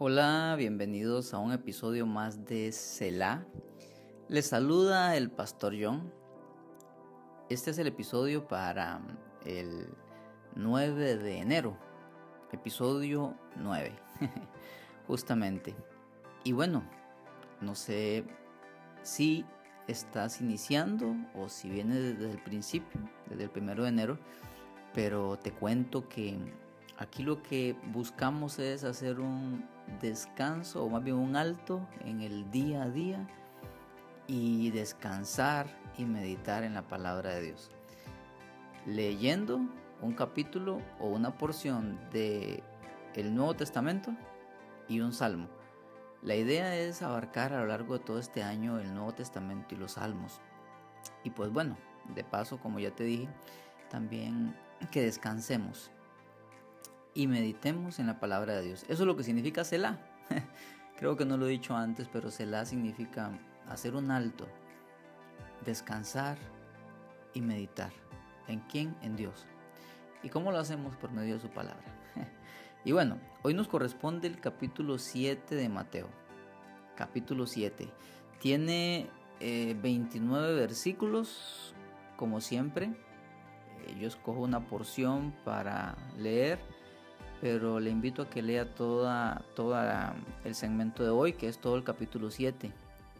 Hola, bienvenidos a un episodio más de Selah. Les saluda el pastor John. Este es el episodio para el 9 de enero, episodio 9, justamente. Y bueno, no sé si estás iniciando o si viene desde el principio, desde el primero de enero, pero te cuento que aquí lo que buscamos es hacer un descanso o más bien un alto en el día a día y descansar y meditar en la palabra de Dios. Leyendo un capítulo o una porción de el Nuevo Testamento y un salmo. La idea es abarcar a lo largo de todo este año el Nuevo Testamento y los salmos. Y pues bueno, de paso, como ya te dije, también que descansemos y meditemos en la palabra de Dios. Eso es lo que significa Selah. Creo que no lo he dicho antes, pero Selah significa hacer un alto, descansar y meditar. ¿En quién? En Dios. ¿Y cómo lo hacemos? Por medio de su palabra. y bueno, hoy nos corresponde el capítulo 7 de Mateo. Capítulo 7. Tiene 29 eh, versículos, como siempre. Eh, yo escojo una porción para leer pero le invito a que lea toda, toda el segmento de hoy, que es todo el capítulo 7.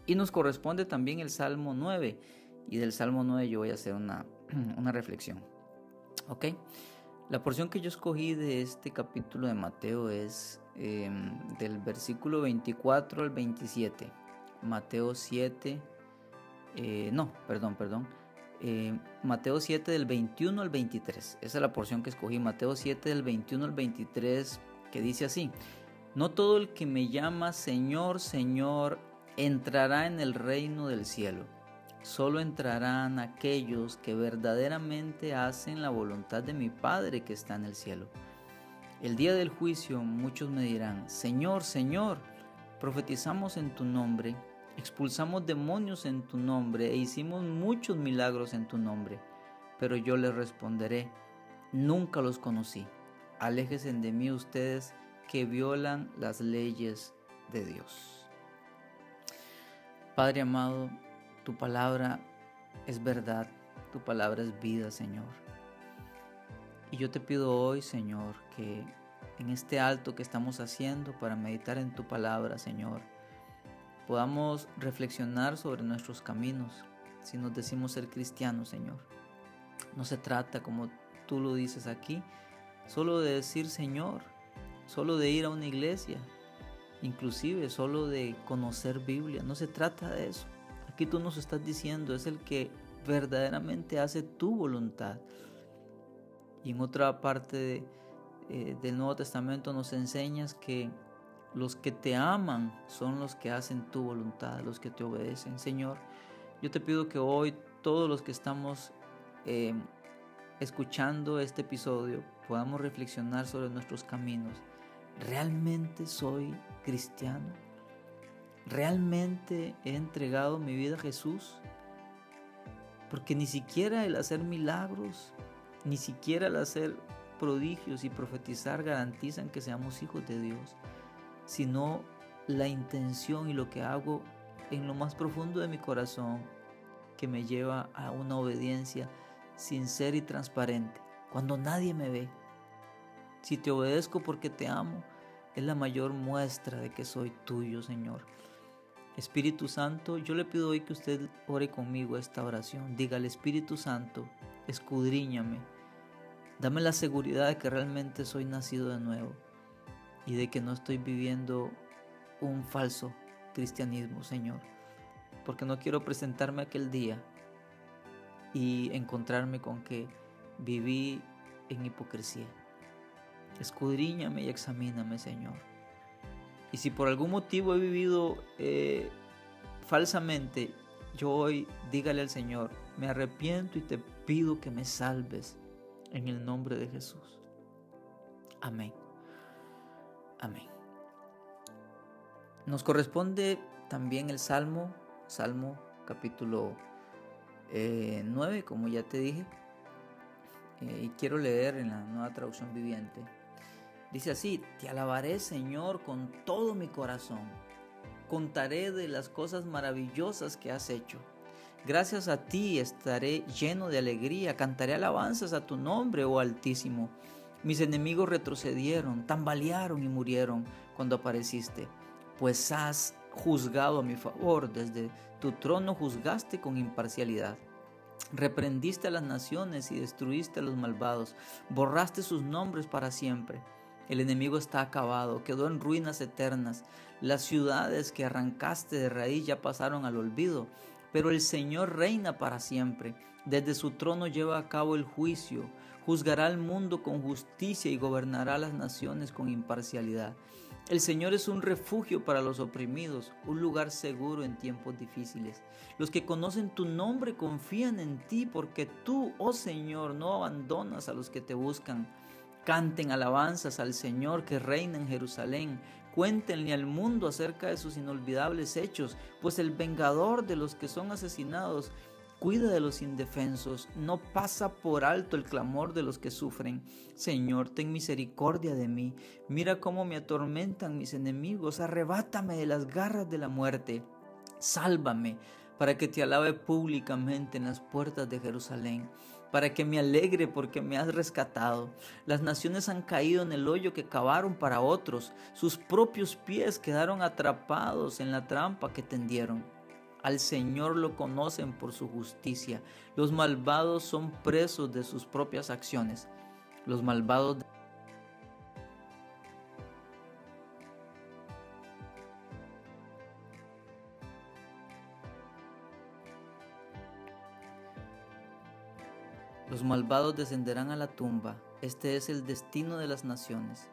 Y nos corresponde también el Salmo 9, y del Salmo 9 yo voy a hacer una, una reflexión. ¿Ok? La porción que yo escogí de este capítulo de Mateo es em, del versículo 24 al 27. Mateo 7, eh, no, perdón, perdón. Eh, Mateo 7 del 21 al 23. Esa es la porción que escogí. Mateo 7 del 21 al 23 que dice así. No todo el que me llama Señor, Señor, entrará en el reino del cielo. Solo entrarán aquellos que verdaderamente hacen la voluntad de mi Padre que está en el cielo. El día del juicio muchos me dirán, Señor, Señor, profetizamos en tu nombre Expulsamos demonios en tu nombre e hicimos muchos milagros en tu nombre. Pero yo les responderé, nunca los conocí. Aléjense de mí ustedes que violan las leyes de Dios. Padre amado, tu palabra es verdad, tu palabra es vida, Señor. Y yo te pido hoy, Señor, que en este alto que estamos haciendo para meditar en tu palabra, Señor, podamos reflexionar sobre nuestros caminos si nos decimos ser cristianos, Señor. No se trata, como tú lo dices aquí, solo de decir Señor, solo de ir a una iglesia, inclusive solo de conocer Biblia. No se trata de eso. Aquí tú nos estás diciendo, es el que verdaderamente hace tu voluntad. Y en otra parte eh, del Nuevo Testamento nos enseñas que los que te aman son los que hacen tu voluntad, los que te obedecen. Señor, yo te pido que hoy todos los que estamos eh, escuchando este episodio podamos reflexionar sobre nuestros caminos. ¿Realmente soy cristiano? ¿Realmente he entregado mi vida a Jesús? Porque ni siquiera el hacer milagros, ni siquiera el hacer prodigios y profetizar garantizan que seamos hijos de Dios sino la intención y lo que hago en lo más profundo de mi corazón que me lleva a una obediencia sincera y transparente, cuando nadie me ve. Si te obedezco porque te amo, es la mayor muestra de que soy tuyo, Señor. Espíritu Santo, yo le pido hoy que usted ore conmigo esta oración. Diga al Espíritu Santo, escudriñame. Dame la seguridad de que realmente soy nacido de nuevo y de que no estoy viviendo un falso cristianismo, Señor. Porque no quiero presentarme aquel día y encontrarme con que viví en hipocresía. Escudriñame y examíname, Señor. Y si por algún motivo he vivido eh, falsamente, yo hoy dígale al Señor, me arrepiento y te pido que me salves en el nombre de Jesús. Amén. Amén. Nos corresponde también el Salmo, Salmo capítulo 9, eh, como ya te dije, eh, y quiero leer en la nueva traducción viviente. Dice así, te alabaré Señor con todo mi corazón. Contaré de las cosas maravillosas que has hecho. Gracias a ti estaré lleno de alegría, cantaré alabanzas a tu nombre, oh Altísimo. Mis enemigos retrocedieron, tambalearon y murieron cuando apareciste, pues has juzgado a mi favor, desde tu trono juzgaste con imparcialidad. Reprendiste a las naciones y destruiste a los malvados, borraste sus nombres para siempre. El enemigo está acabado, quedó en ruinas eternas. Las ciudades que arrancaste de raíz ya pasaron al olvido, pero el Señor reina para siempre. Desde su trono lleva a cabo el juicio, juzgará al mundo con justicia y gobernará las naciones con imparcialidad. El Señor es un refugio para los oprimidos, un lugar seguro en tiempos difíciles. Los que conocen tu nombre confían en ti porque tú, oh Señor, no abandonas a los que te buscan. Canten alabanzas al Señor que reina en Jerusalén. Cuéntenle al mundo acerca de sus inolvidables hechos, pues el vengador de los que son asesinados Cuida de los indefensos, no pasa por alto el clamor de los que sufren. Señor, ten misericordia de mí. Mira cómo me atormentan mis enemigos. Arrebátame de las garras de la muerte. Sálvame para que te alabe públicamente en las puertas de Jerusalén, para que me alegre porque me has rescatado. Las naciones han caído en el hoyo que cavaron para otros, sus propios pies quedaron atrapados en la trampa que tendieron. Al Señor lo conocen por su justicia. Los malvados son presos de sus propias acciones. Los malvados Los malvados descenderán a la tumba. Este es el destino de las naciones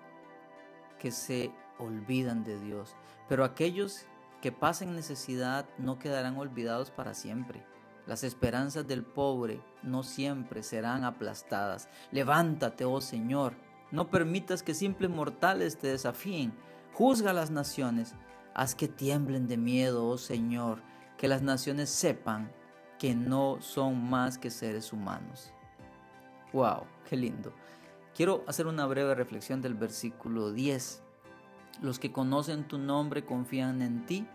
que se olvidan de Dios. Pero aquellos que pasen necesidad no quedarán olvidados para siempre. Las esperanzas del pobre no siempre serán aplastadas. Levántate, oh Señor. No permitas que simples mortales te desafíen. Juzga a las naciones. Haz que tiemblen de miedo, oh Señor. Que las naciones sepan que no son más que seres humanos. ¡Wow! ¡Qué lindo! Quiero hacer una breve reflexión del versículo 10. Los que conocen tu nombre confían en ti,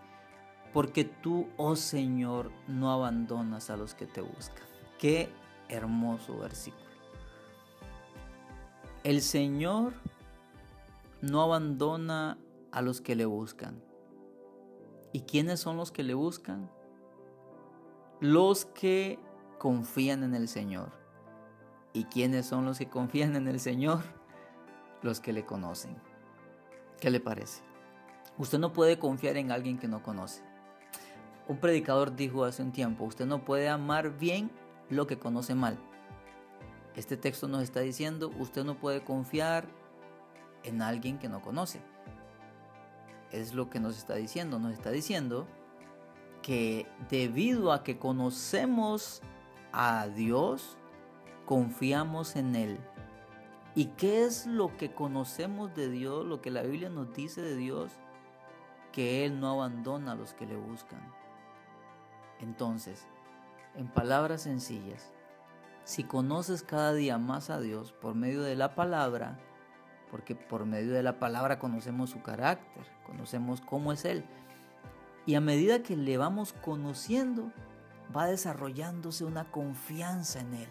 porque tú, oh Señor, no abandonas a los que te buscan. Qué hermoso versículo. El Señor no abandona a los que le buscan. ¿Y quiénes son los que le buscan? Los que confían en el Señor. ¿Y quiénes son los que confían en el Señor? Los que le conocen. ¿Qué le parece? Usted no puede confiar en alguien que no conoce. Un predicador dijo hace un tiempo, usted no puede amar bien lo que conoce mal. Este texto nos está diciendo, usted no puede confiar en alguien que no conoce. Es lo que nos está diciendo. Nos está diciendo que debido a que conocemos a Dios, confiamos en Él. ¿Y qué es lo que conocemos de Dios, lo que la Biblia nos dice de Dios? Que Él no abandona a los que le buscan. Entonces, en palabras sencillas, si conoces cada día más a Dios por medio de la palabra, porque por medio de la palabra conocemos su carácter, conocemos cómo es Él, y a medida que le vamos conociendo, va desarrollándose una confianza en Él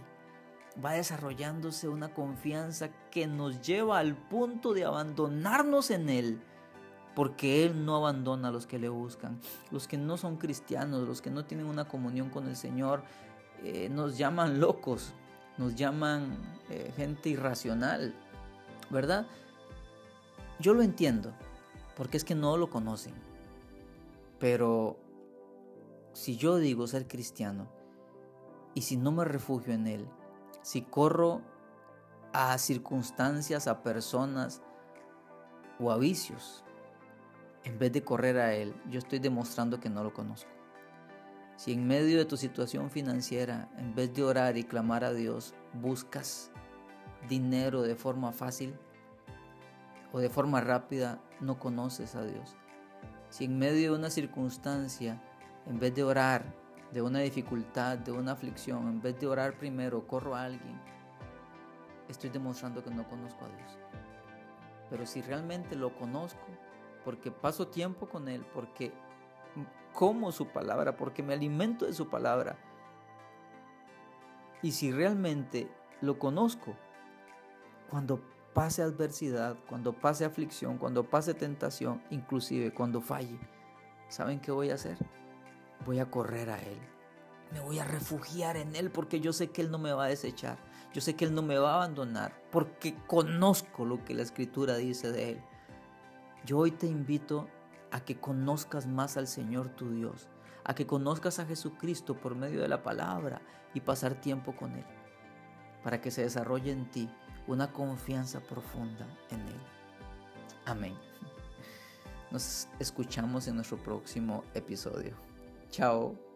va desarrollándose una confianza que nos lleva al punto de abandonarnos en Él, porque Él no abandona a los que le buscan. Los que no son cristianos, los que no tienen una comunión con el Señor, eh, nos llaman locos, nos llaman eh, gente irracional, ¿verdad? Yo lo entiendo, porque es que no lo conocen. Pero si yo digo ser cristiano, y si no me refugio en Él, si corro a circunstancias, a personas o a vicios, en vez de correr a Él, yo estoy demostrando que no lo conozco. Si en medio de tu situación financiera, en vez de orar y clamar a Dios, buscas dinero de forma fácil o de forma rápida, no conoces a Dios. Si en medio de una circunstancia, en vez de orar, de una dificultad, de una aflicción, en vez de orar primero, corro a alguien, estoy demostrando que no conozco a Dios. Pero si realmente lo conozco, porque paso tiempo con Él, porque como su palabra, porque me alimento de su palabra, y si realmente lo conozco, cuando pase adversidad, cuando pase aflicción, cuando pase tentación, inclusive cuando falle, ¿saben qué voy a hacer? Voy a correr a Él. Me voy a refugiar en Él porque yo sé que Él no me va a desechar. Yo sé que Él no me va a abandonar porque conozco lo que la Escritura dice de Él. Yo hoy te invito a que conozcas más al Señor tu Dios, a que conozcas a Jesucristo por medio de la palabra y pasar tiempo con Él, para que se desarrolle en ti una confianza profunda en Él. Amén. Nos escuchamos en nuestro próximo episodio. Chao.